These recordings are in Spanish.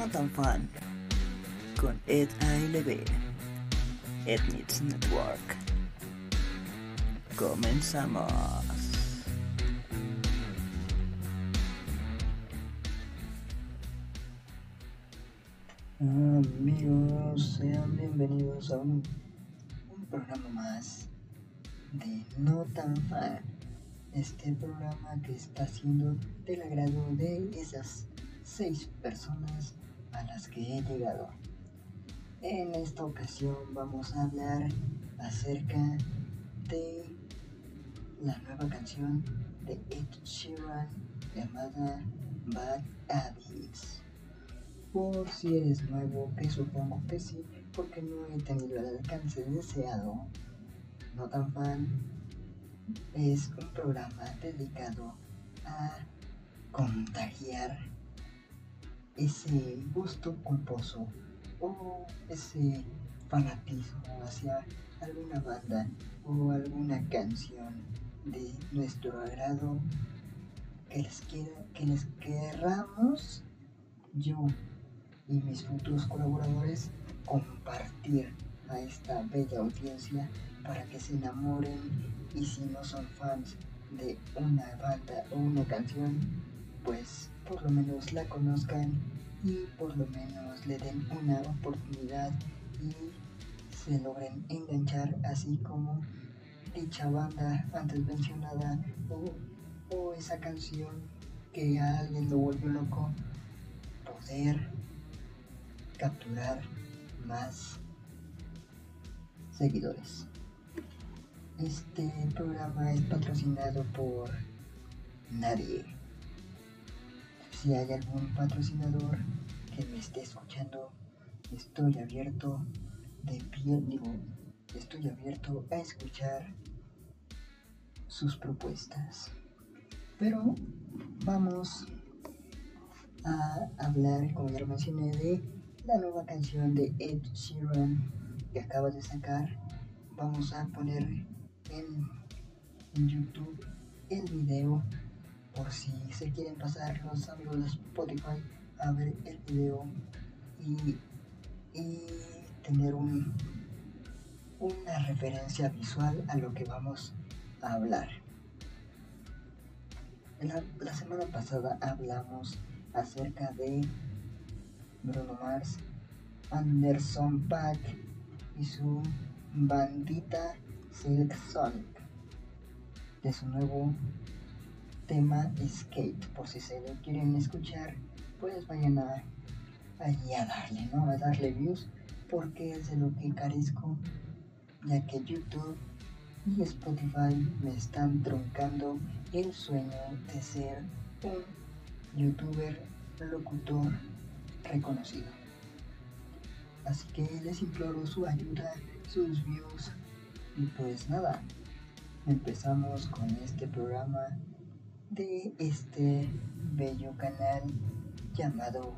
No tan fan con Ed ALB Ednits Network. Comenzamos. Amigos, sean bienvenidos a un, un programa más de No tan fan. Este programa que está siendo del agrado de esas seis personas a las que he llegado. En esta ocasión vamos a hablar acerca de la nueva canción de Ed Sheeran llamada Bad Habits. Por si eres nuevo, que supongo que sí, porque no he tenido el alcance deseado, no tan fan, es un programa dedicado a contagiar ese gusto culposo o ese fanatismo hacia alguna banda o alguna canción de nuestro agrado que les, quiera, que les querramos yo y mis futuros colaboradores compartir a esta bella audiencia para que se enamoren y si no son fans de una banda o una canción pues por lo menos la conozcan y por lo menos le den una oportunidad y se logren enganchar así como dicha banda antes mencionada o, o esa canción que a alguien lo volvió loco poder capturar más seguidores. Este programa es patrocinado por nadie si hay algún patrocinador me esté escuchando, estoy abierto de piel, digo, estoy abierto a escuchar sus propuestas. Pero vamos a hablar, como ya lo mencioné, de la nueva canción de Ed Sheeran que acaba de sacar. Vamos a poner en, en YouTube el video por si se quieren pasar los amigos de Spotify a ver el video y, tener un, una referencia visual a lo que vamos a hablar. La, la semana pasada hablamos acerca de Bruno Mars, Anderson Pack y su bandita Silk Sonic de su nuevo tema Skate. Por si se lo quieren escuchar, pues vayan a, allí a darle, ¿no? A darle views, porque es de lo que carezco, ya que YouTube y Spotify me están troncando el sueño de ser un youtuber locutor reconocido. Así que les imploro su ayuda, sus views y pues nada, empezamos con este programa de este bello canal llamado,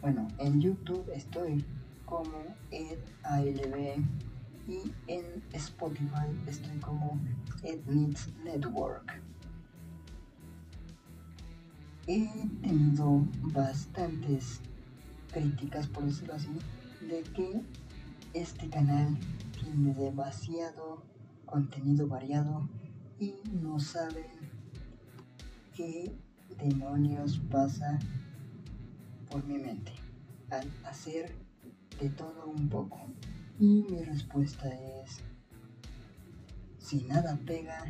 bueno, en YouTube estoy como EdALB y en Spotify estoy como EdNeeds Network. He tenido bastantes críticas, por decirlo así, de que este canal tiene demasiado contenido variado y no saben ¿Qué demonios pasa por mi mente al hacer de todo un poco? Y mi respuesta es, si nada pega,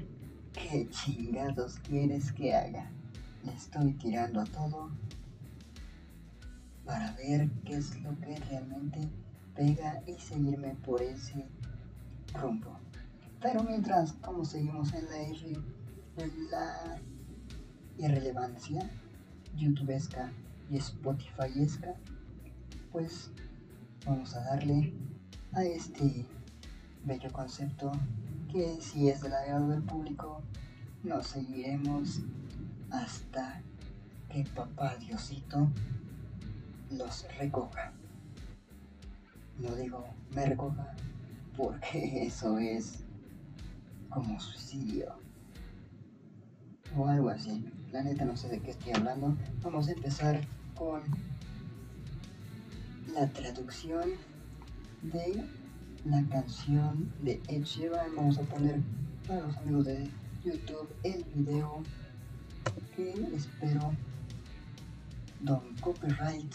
¿qué chingados quieres que haga? Le estoy tirando a todo para ver qué es lo que realmente pega y seguirme por ese rumbo. Pero mientras, como seguimos en la R, en la irrelevancia spotifyesca, pues vamos a darle a este bello concepto que si es del agrado del público, nos seguiremos hasta que papá Diosito los recoja. No digo me recoja porque eso es como suicidio o algo así. La neta no sé de qué estoy hablando. Vamos a empezar con la traducción de la canción de Ed Sheeran. Vamos a poner para los amigos de YouTube el video que espero Don Copyright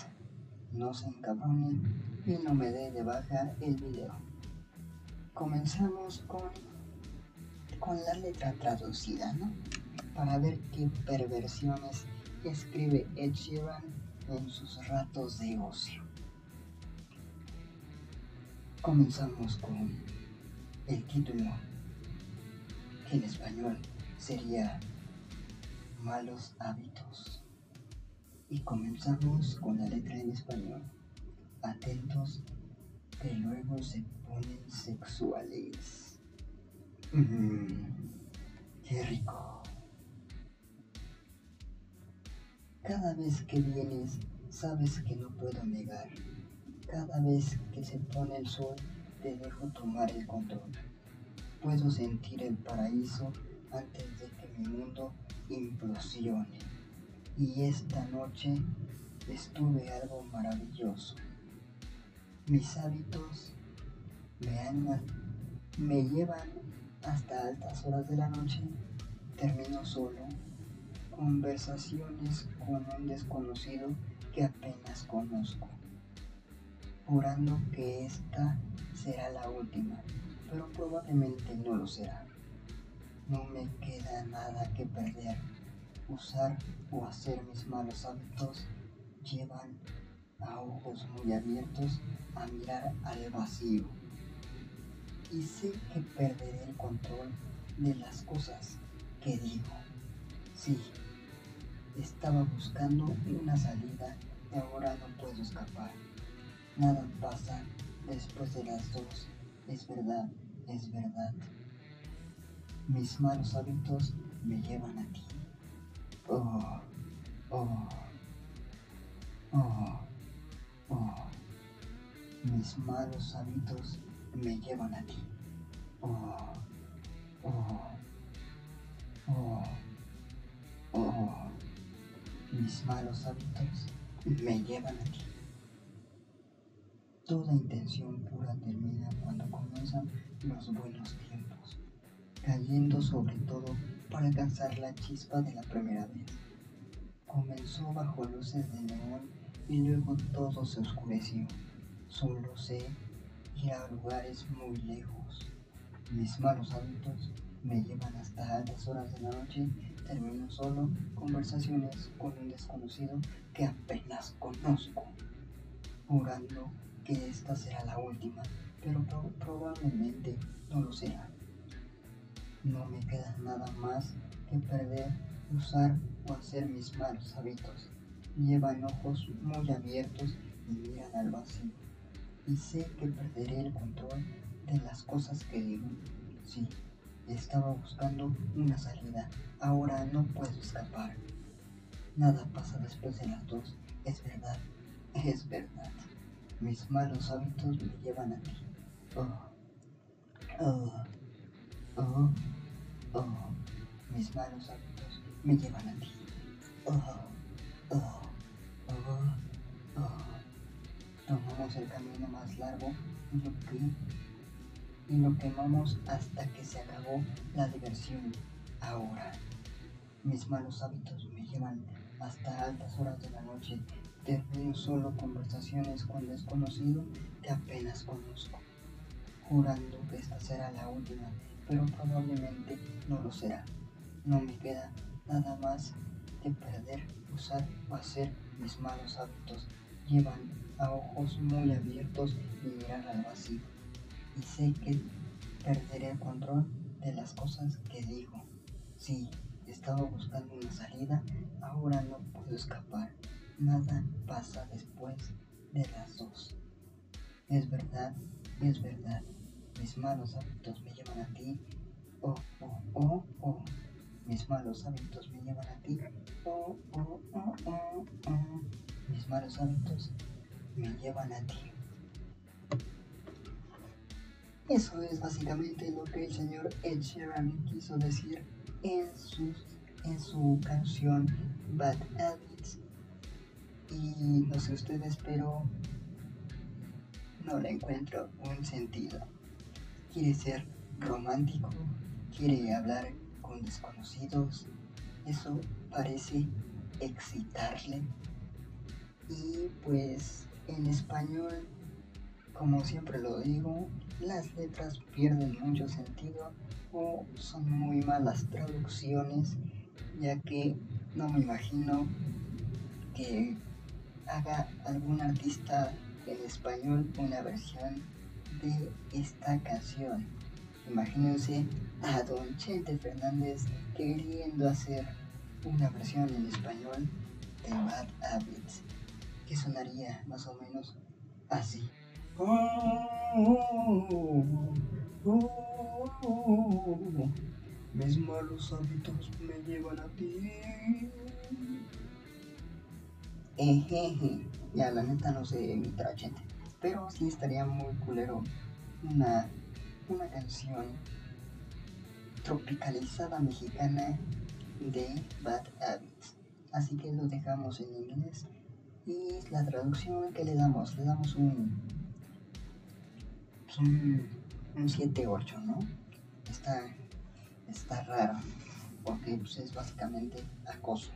no se encabrone y no me dé de baja el video. Comenzamos con, con la letra traducida, ¿no? Para ver qué perversiones escribe Ed Sheeran en sus ratos de ocio. Comenzamos con el título, que en español sería Malos hábitos. Y comenzamos con la letra en español. Atentos que luego se ponen sexuales. Mmm, qué rico. Cada vez que vienes, sabes que no puedo negar. Cada vez que se pone el sol, te dejo tomar el control. Puedo sentir el paraíso antes de que mi mundo implosione. Y esta noche estuve algo maravilloso. Mis hábitos me, han, me llevan hasta altas horas de la noche. Termino solo. Conversaciones con un desconocido que apenas conozco. Jurando que esta será la última, pero probablemente no lo será. No me queda nada que perder. Usar o hacer mis malos hábitos llevan a ojos muy abiertos a mirar al vacío. Y sé que perderé el control de las cosas que digo. Sí, estaba buscando una salida y ahora no puedo escapar. Nada pasa después de las dos. Es verdad, es verdad. Mis malos hábitos me llevan a ti. Oh, oh, oh, oh. Mis malos hábitos me llevan a ti. Oh, oh, oh. Mis malos hábitos me llevan a ti. Toda intención pura termina cuando comienzan los buenos tiempos cayendo sobre todo para alcanzar la chispa de la primera vez. Comenzó bajo luces de neón y luego todo se oscureció. Solo sé ir a lugares muy lejos. Mis malos hábitos me llevan hasta altas horas de la noche. Termino solo conversaciones con un desconocido que apenas conozco, jurando que esta será la última, pero probablemente no lo será. No me queda nada más que perder, usar o hacer mis malos hábitos. Llevan ojos muy abiertos y miran al vacío. Y sé que perderé el control de las cosas que digo. Sí, estaba buscando una salida. Ahora no puedo escapar. Nada pasa después de las dos. Es verdad, es verdad. Mis malos hábitos me llevan a ti. Oh, oh. Oh, oh, mis malos hábitos me llevan a ti. Oh, oh, oh, oh. Tomamos el camino más largo y lo, que, y lo quemamos hasta que se acabó la diversión. Ahora, mis malos hábitos me llevan hasta altas horas de la noche. Termino solo conversaciones con desconocido que apenas conozco, jurando que esta será la última pero probablemente no lo será. No me queda nada más que perder, usar o hacer mis malos hábitos. Llevan a ojos muy abiertos y miran al vacío. Y sé que perderé el control de las cosas que digo. Sí, estaba buscando una salida, ahora no puedo escapar. Nada pasa después de las dos. Es verdad, es verdad. Mis malos hábitos me llevan a ti. Oh, oh, oh, oh. Mis malos hábitos me llevan a ti. Oh, oh, oh, oh, oh. Mis malos hábitos me llevan a ti. Eso es básicamente lo que el señor Ed Sheeran quiso decir en, en su canción Bad Habits. Y no sé ustedes, pero no le encuentro un sentido. Quiere ser romántico, quiere hablar con desconocidos, eso parece excitarle. Y pues en español, como siempre lo digo, las letras pierden mucho sentido o son muy malas traducciones, ya que no me imagino que haga algún artista en español una versión de esta canción. Imagínense a Don Chente Fernández queriendo hacer una versión en español de Bad Habits, que sonaría más o menos así. Mis malos hábitos me llevan a ti. Ejeje, ya la neta no sé mi trachete, pero sí estaría muy culero una, una canción tropicalizada mexicana de Bad Habits. Así que lo dejamos en inglés. Y la traducción que le damos, le damos un, un, un 7-8, ¿no? Está, está raro, porque pues, es básicamente acoso.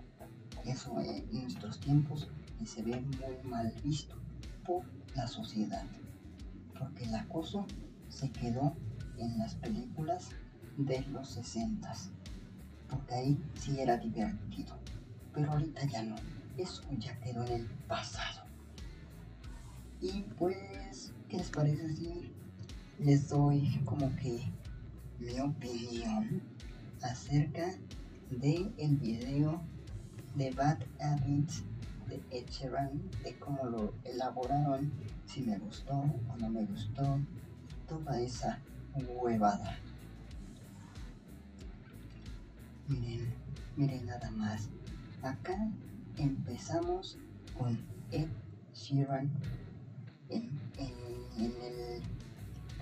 Eso en nuestros tiempos y se ve muy mal visto por la sociedad, porque el acoso se quedó en las películas de los 60 porque ahí sí era divertido, pero ahorita ya no, eso ya quedó en el pasado. Y pues, ¿qué les parece si les doy como que mi opinión acerca de el video de Bad Habits de Ed de cómo lo elaboraron, si me gustó o no me gustó, toda esa huevada. Miren, miren nada más. Acá empezamos con Ed Sheeran en, el,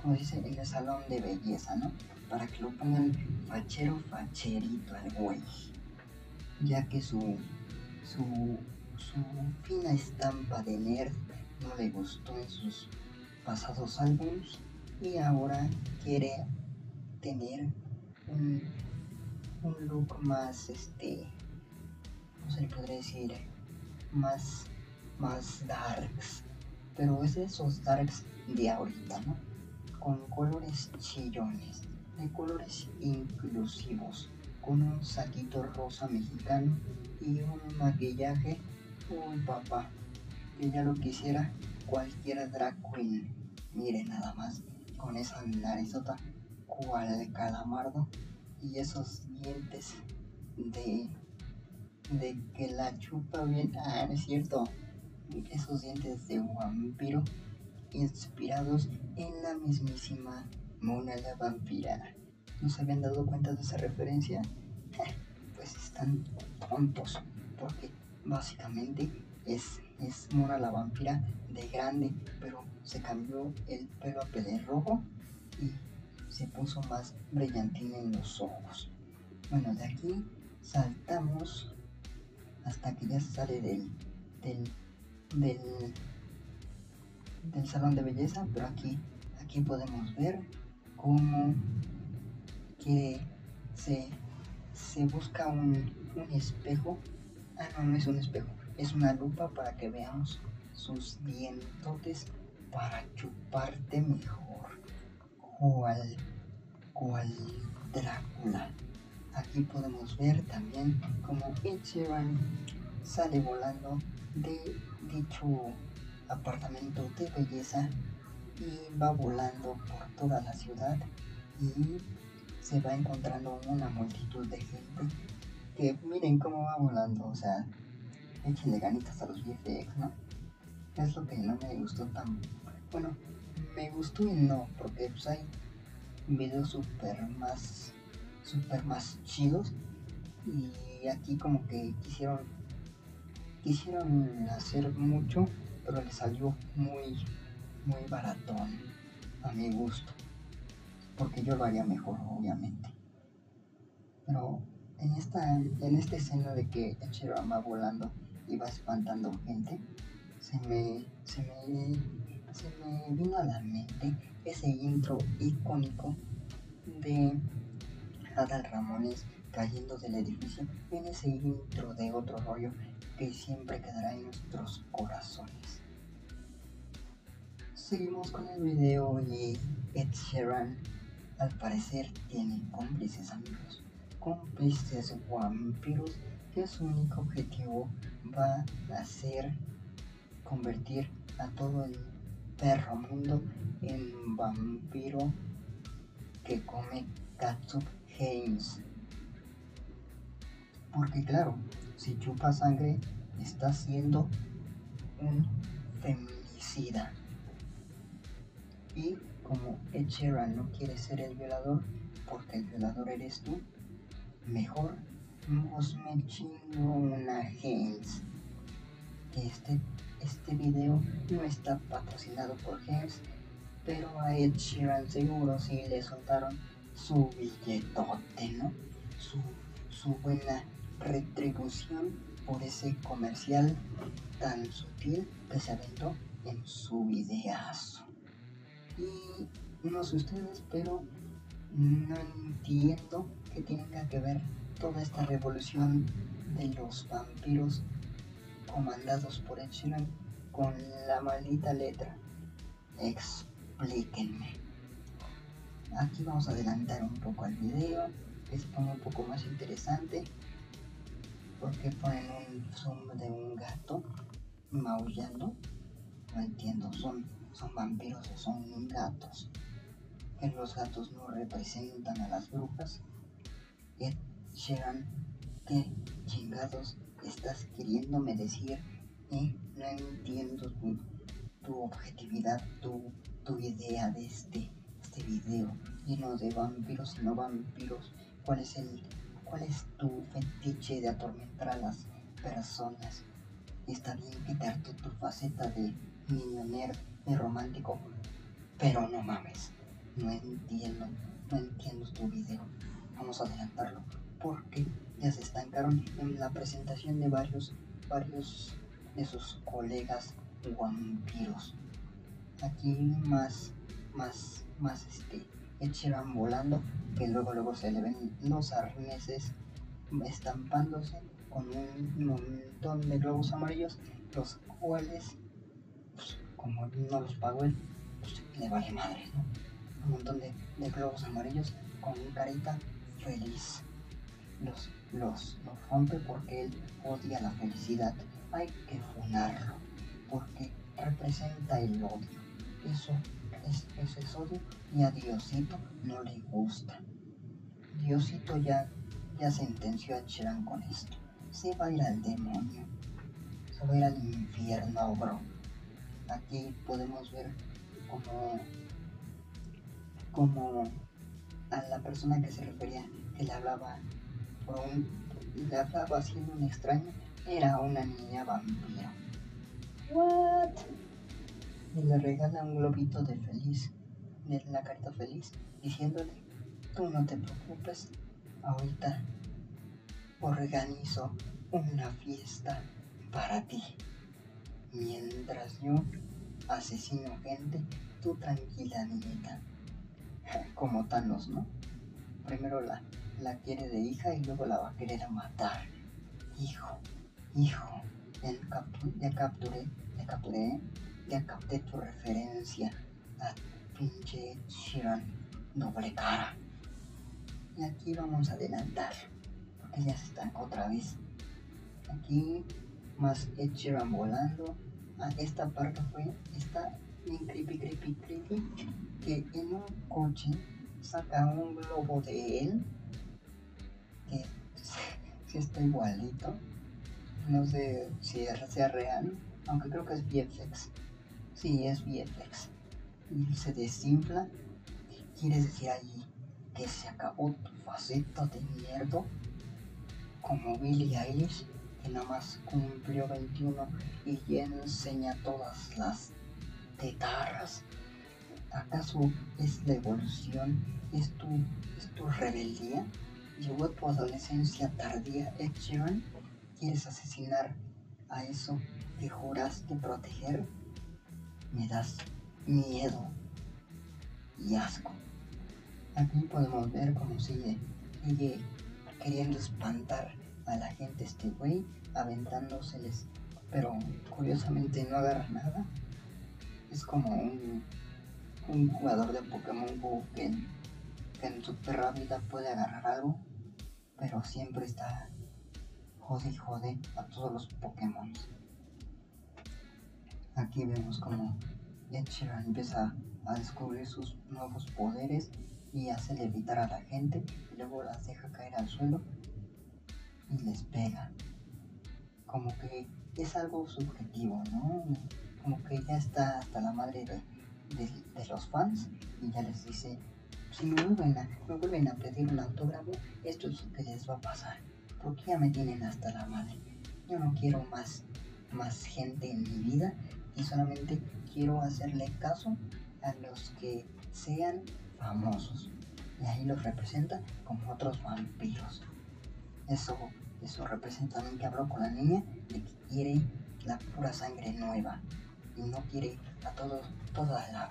¿cómo dice? En el salón de belleza, ¿no? Para que lo pongan fachero, facherito al güey. Ya que su, su, su fina estampa de nerd no le gustó en sus pasados álbumes y ahora quiere tener un un look más, este, ¿cómo se le podría decir? Más, más darks. Pero es de esos darks de ahorita, ¿no? Con colores chillones, de colores inclusivos, con un saquito rosa mexicano y un maquillaje, un papá, que ya lo quisiera cualquier drag queen. Mire nada más, con esa narizota, cual calamardo y esos dientes de, de que la chupa bien. Ah, no es cierto. Esos dientes de vampiro inspirados en la mismísima Mona la vampira. ¿No se habían dado cuenta de esa referencia? Pues están tontos, porque básicamente es, es Mona la vampira de grande, pero se cambió el pelo a rojo y se puso más brillantina en los ojos. Bueno, de aquí saltamos hasta que ya sale del, del, del, del salón de belleza, pero aquí, aquí podemos ver cómo que se, se busca un, un espejo. Ah, no, no es un espejo, es una lupa para que veamos sus dientotes para chuparte mejor cual, cual Drácula. Aquí podemos ver también como Ed sale volando de dicho apartamento de belleza y va volando por toda la ciudad y se va encontrando una multitud de gente que miren cómo va volando, o sea, échenle ganitas a los VFX, ¿no? Es lo que no me gustó tan... Bueno, me gustó y no, porque pues hay videos super más, super más chidos y aquí como que quisieron, quisieron hacer mucho, pero le salió muy, muy baratón a mi gusto, porque yo lo haría mejor, obviamente. Pero en esta, en esta escena de que el va volando y va espantando gente, se me, se me se me vino a la mente ese intro icónico de Adal Ramones cayendo del edificio en ese intro de otro rollo que siempre quedará en nuestros corazones. Seguimos con el video y Ed Sheeran al parecer tiene cómplices amigos, cómplices vampiros que su único objetivo va a ser convertir a todo el perro mundo en vampiro que come Katsup Haynes. Porque claro, si chupa sangre, está siendo un feminicida. Y como Ed no quiere ser el violador, porque el violador eres tú, mejor nos me chingo una Haynes. Este, este video no está patrocinado por Haynes, pero a Ed Sheeran seguro sí le soltaron su billetote, ¿no? Su, su buena retribución por ese comercial tan sutil que se aventó en su videazo. Y no sé ustedes, pero no entiendo que tenga que ver toda esta revolución de los vampiros comandados por Ed con la maldita letra. Explíquenme. Aquí vamos a adelantar un poco el video, que se un poco más interesante ¿Por qué ponen un zoom de un gato maullando? No entiendo, ¿son, son vampiros o son gatos? Que los gatos no representan a las brujas. Sheeran, ¿qué chingados estás queriéndome decir? ¿Eh? No entiendo tu, objetividad, tu, tu idea de este, este video lleno de vampiros y no vampiros. ¿Cuál es el ¿Cuál es tu fetiche de atormentar a las personas? Está bien quitarte tu faceta de niño nerd, de romántico, pero no mames, no entiendo, no entiendo tu video. Vamos a adelantarlo, porque ya se estancaron en la presentación de varios, varios de sus colegas vampiros. Aquí más, más, más este, Echeran volando, que luego luego se le ven los arneses estampándose con un montón de globos amarillos, los cuales, pues, como no los pagó él, pues, le vale madre, ¿no? Un montón de, globos amarillos con carita feliz. Los, los, los rompe porque él odia la felicidad. Hay que funarlo, porque representa el odio. Eso es, es odio y a Diosito no le gusta. Diosito ya, ya sentenció a Chiran con esto. Se va a ir al demonio. Se va a ir al infierno, bro. Aquí podemos ver como, como a la persona que se refería, que le hablaba por un, le hablaba un extraño, era una niña vampiro. What? Y le regala un globito de feliz, de la carta feliz, diciéndole, tú no te preocupes, ahorita organizo una fiesta para ti. Mientras yo asesino gente, tú tranquila, niñita. Como Thanos, ¿no? Primero la, la quiere de hija y luego la va a querer matar. Hijo, hijo, ya, capturé, ya capturé capté tu referencia a pinche Shiran doble cara. Y aquí vamos a adelantar, porque ya se están otra vez. Aquí más Ed volando. Ah, esta parte fue, está bien creepy, creepy, creepy, que en un coche saca un globo de él, que si está igualito. No sé si sea real, aunque creo que es VFX. Sí, es VFX. Y se desinfla. ¿Quieres decir ahí que se acabó tu faceta de mierda? Como Billie Eilish, que nada más cumplió 21 y ya enseña todas las tetarras. ¿Acaso es la evolución? ¿Es tu, es tu rebeldía? ¿Llegó tu adolescencia tardía, Ed ¿Quieres asesinar a eso que juraste proteger? Me das miedo y asco. Aquí podemos ver cómo sigue, sigue queriendo espantar a la gente este güey, aventándoseles, pero curiosamente no agarra nada. Es como un, jugador de Pokémon Go que, que en su perra vida puede agarrar algo, pero siempre está jode y jode a todos los Pokémon. Aquí vemos como Ed empieza a descubrir sus nuevos poderes y hace levitar a la gente y luego las deja caer al suelo y les pega. Como que es algo subjetivo, ¿no? Como que ya está hasta la madre de, los fans y ya les dice, si me vuelven, a, me vuelven a pedir un autógrafo, esto es lo que les va a pasar. Porque ya me tienen hasta la madre. Yo no quiero más, más gente en mi vida y solamente quiero hacerle caso a los que sean famosos. Y ahí los representa como otros vampiros. Eso, eso representa también que habló con la niña de que quiere la pura sangre nueva. Y no quiere a todos, toda la,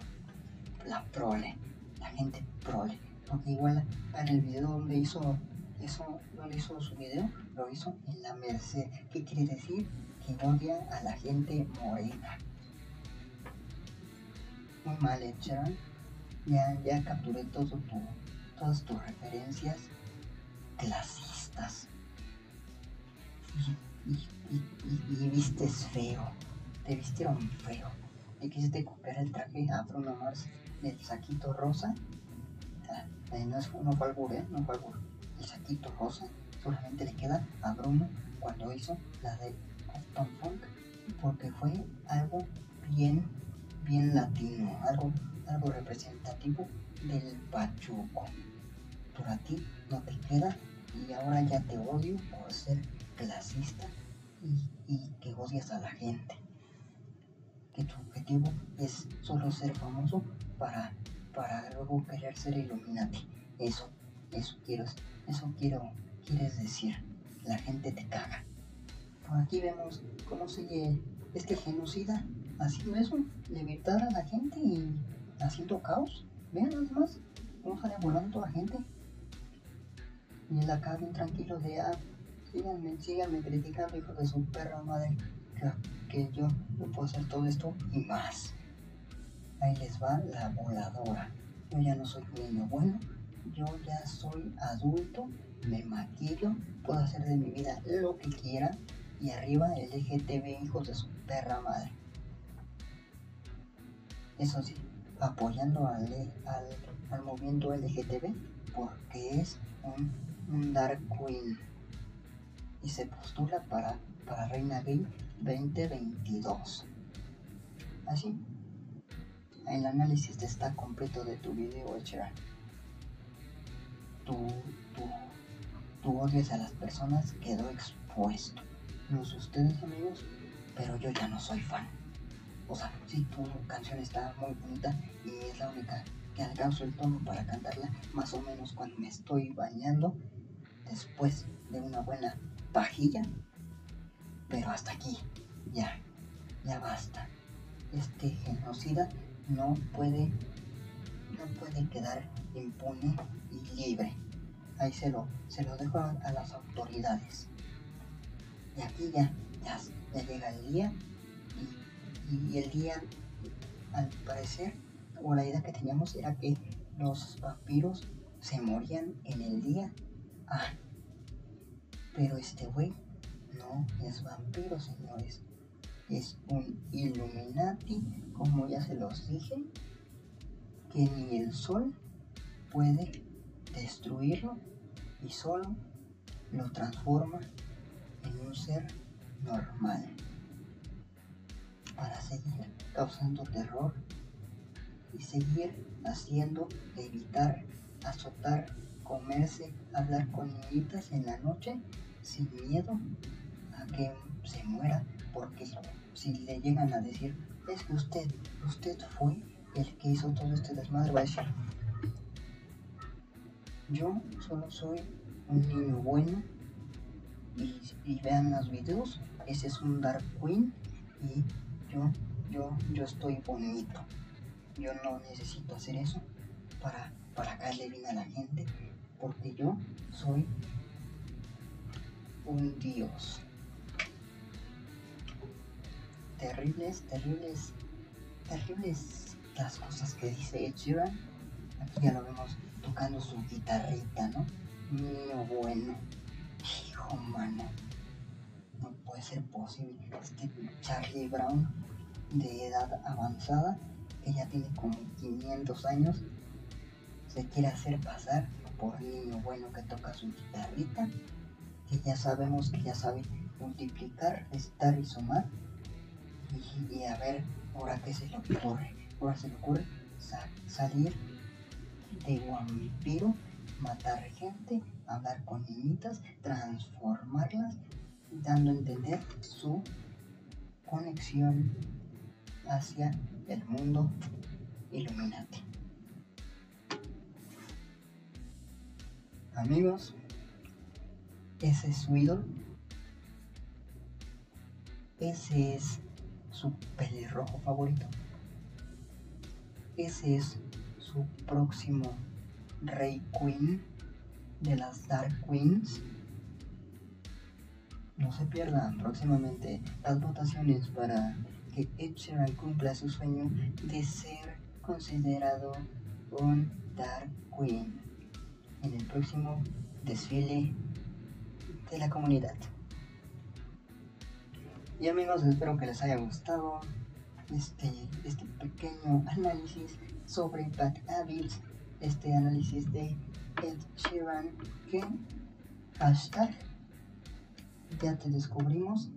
la prole, la gente prole. Porque igual en el video donde hizo eso, donde hizo su video, lo hizo en la Merced. ¿Qué quiere decir? Que odia a la gente morena muy mal hecha. Ya, ya capturé todo tu, todas tus referencias clasistas. Y, y, vistes feo. Te vistieron feo. Y quisiste copiar el traje a Bruno Mars del saquito rosa. Ah, eh, no, es, no fue albur, ¿eh? No fue albur. El saquito rosa solamente le queda a Bruno cuando hizo la de Tom Funk. Porque fue algo bien bien latino, algo, algo representativo del pachuco. Pero a ti no te queda y ahora ya te odio por ser clasista y, que odias a la gente. Que tu objetivo es solo ser famoso para, para luego querer ser Illuminati. Eso, eso quiero, eso quiero, quieres decir. La gente te caga. Por aquí vemos cómo sigue este genocida así mismo, levitar a la gente y haciendo caos. Vean nada más cómo sale volando la gente. Y él acá bien tranquilo de, ah, síganme, síganme criticando, hijo de su perra madre, que, yo, yo puedo hacer todo esto y más. Ahí les va la voladora. Yo ya no soy niño bueno, yo ya soy adulto, me maquillo, puedo hacer de mi vida lo que quiera y arriba LGTB hijos de su perra madre eso sí, apoyando al, al, movimiento LGTB porque es un, Dark Queen y se postula para, para Reina Gay 2022. Así, el análisis está completo de tu video, Echera. Tu, tu, tu odias a las personas quedó expuesto. No sé ustedes amigos, pero yo ya no soy fan. O sea, si tu canción está muy bonita y es la única que alcanzo el tono para cantarla, más o menos cuando me estoy bañando, después de una buena pajilla. Pero hasta aquí, ya, ya basta. Este genocida no puede, no puede quedar impune y libre. Ahí se lo, se lo dejo a, las autoridades. Y aquí ya, ya, ya llega el día y el día, al parecer, o la idea que teníamos era que los vampiros se morían en el día. Ah, pero este güey no es vampiro, señores. Es un Illuminati, como ya se los dije, que ni el sol puede destruirlo y solo lo transforma en un ser normal para seguir causando terror y seguir haciendo evitar, azotar, comerse, hablar con niñitas en la noche sin miedo a que se muera porque si le llegan a decir es que usted, usted fue el que hizo todo este desmadre, va a decir yo solo soy un niño bueno y, vean los videos, ese es un Dark Queen y yo, yo, yo estoy bonito. yo no necesito hacer eso para, para caerle bien a la gente, porque yo soy un dios. Terribles, terribles, terribles las cosas que dice Ed Sheeran. Aquí ya lo vemos tocando su guitarrita, ¿no? Mío bueno. Hijo mano. Puede ser posible. Este Charlie Brown de edad avanzada, que ya tiene como 500 años, se quiere hacer pasar por niño bueno que toca su guitarrita, que ya sabemos que ya sabe multiplicar, restar y sumar. Y, a ver, ahora qué se le ocurre. Ahora se le ocurre salir de vampiro, matar gente, hablar con niñitas, transformarlas, dando a entender su conexión hacia el mundo Illuminati. Amigos, ese es su ídolo. Ese es su pelirrojo favorito. Ese es su próximo Rey Queen de las Dark Queens. No se pierdan próximamente las votaciones para que Ed cumpla su sueño de ser considerado un Dark Queen en el próximo desfile de la comunidad. Y amigos, espero que les haya gustado este, este pequeño análisis sobre Bad Habits, este análisis de Ed Sheeran ya te descubrimos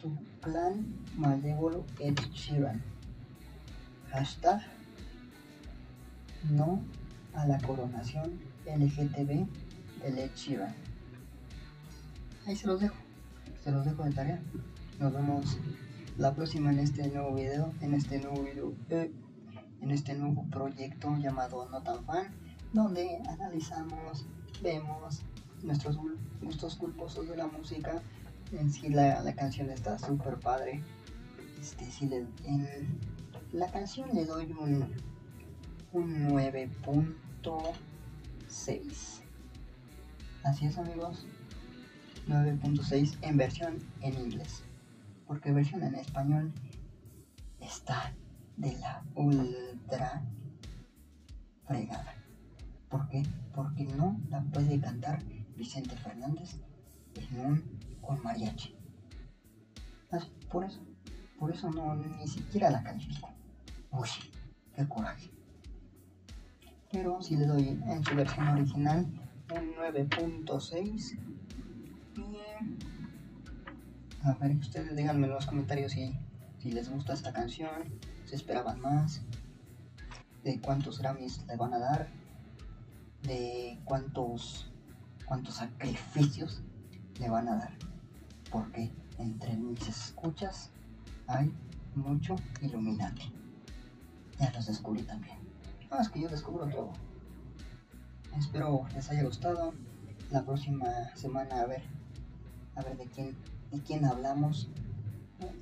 tu plan malévolo Ed Sheeran. Hashtag no a la coronación LGTB de Ed Sheeran. Ahí se los dejo. Se los dejo de tarea. Nos vemos la próxima en este nuevo video. En este nuevo video. Eh, en este nuevo proyecto llamado No Tan Fan. Donde analizamos, vemos nuestros gustos culposos de la música en sí la, canción está súper padre. Este, si le, en la canción le doy un, un 9.6. Así es amigos. 9.6 en versión en inglés. Porque versión en español está de la ultra fregada. ¿Por qué? Porque no la puede cantar Vicente Fernández un con mariachi. por eso, por eso no ni siquiera la califico. Uy, qué coraje. Pero si le doy en su versión original un 9.6 y a ver, ustedes díganme en los comentarios si, si les gusta esta canción, si esperaban más, de cuántos Grammys le van a dar, de cuántos cuántos sacrificios le van a dar porque entre mis escuchas hay mucho iluminante. Ya los descubrí también. No, es que yo descubro todo. Espero les haya gustado. La próxima semana a ver, a ver de quién, de quién hablamos.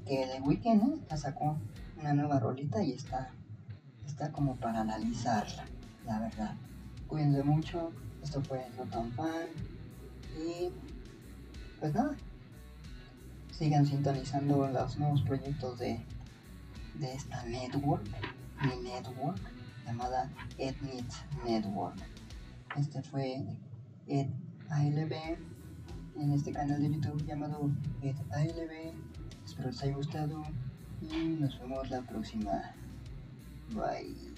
Que de weekend ¿eh? ya sacó una nueva rolita y está, está como para analizarla, la verdad. Cuídense mucho. Esto fue No Fan. Y pues nada, sigan sintonizando los nuevos proyectos de, de esta network, mi network, llamada Etnit Network. Este fue Ed ALB en este canal de YouTube llamado Ed ALB. Espero les haya gustado y nos vemos la próxima. Bye.